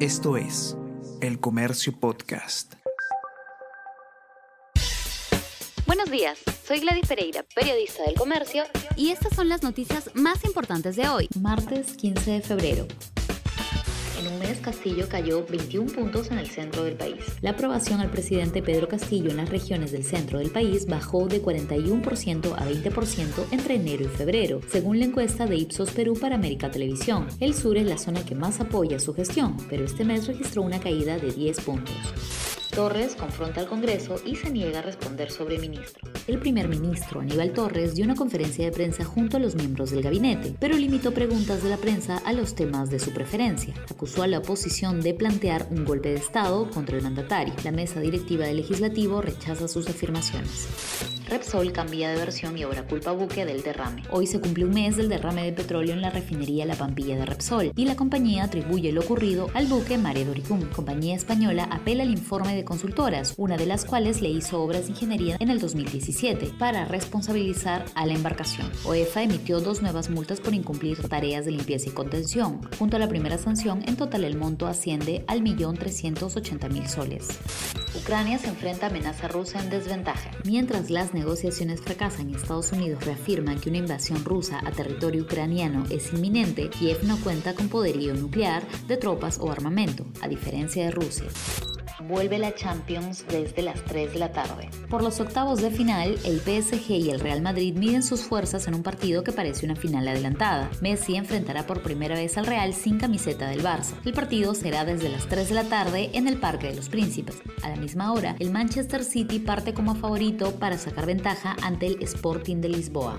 Esto es El Comercio Podcast. Buenos días, soy Gladys Pereira, periodista del Comercio, y estas son las noticias más importantes de hoy, martes 15 de febrero. En un mes, Castillo cayó 21 puntos en el centro del país. La aprobación al presidente Pedro Castillo en las regiones del centro del país bajó de 41% a 20% entre enero y febrero, según la encuesta de Ipsos Perú para América Televisión. El sur es la zona que más apoya su gestión, pero este mes registró una caída de 10 puntos. Torres confronta al Congreso y se niega a responder sobre ministro. El primer ministro Aníbal Torres dio una conferencia de prensa junto a los miembros del gabinete, pero limitó preguntas de la prensa a los temas de su preferencia. Acusó a la oposición de plantear un golpe de Estado contra el mandatario. La mesa directiva del legislativo rechaza sus afirmaciones. Repsol cambia de versión y ahora culpa buque del derrame. Hoy se cumple un mes del derrame de petróleo en la refinería La Pampilla de Repsol y la compañía atribuye lo ocurrido al buque Mare Doricum. Compañía española apela al informe de consultoras, una de las cuales le hizo obras de ingeniería en el 2017 para responsabilizar a la embarcación. OEFA emitió dos nuevas multas por incumplir tareas de limpieza y contención. Junto a la primera sanción, en total el monto asciende al millón 380 mil soles. Ucrania se enfrenta a amenaza rusa en desventaja. Mientras las negociaciones fracasan y Estados Unidos reafirma que una invasión rusa a territorio ucraniano es inminente, Kiev no cuenta con poderío nuclear de tropas o armamento, a diferencia de Rusia vuelve la Champions desde las 3 de la tarde. Por los octavos de final, el PSG y el Real Madrid miden sus fuerzas en un partido que parece una final adelantada. Messi enfrentará por primera vez al Real sin camiseta del Barça. El partido será desde las 3 de la tarde en el Parque de los Príncipes. A la misma hora, el Manchester City parte como favorito para sacar ventaja ante el Sporting de Lisboa.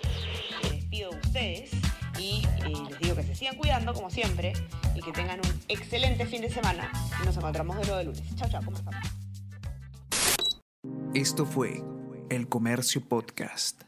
Despido de ustedes y eh, les digo que se sigan cuidando como siempre y que tengan un excelente fin de semana nos encontramos de nuevo de lunes. Chao, chao, ¿cómo? Esto fue El Comercio Podcast.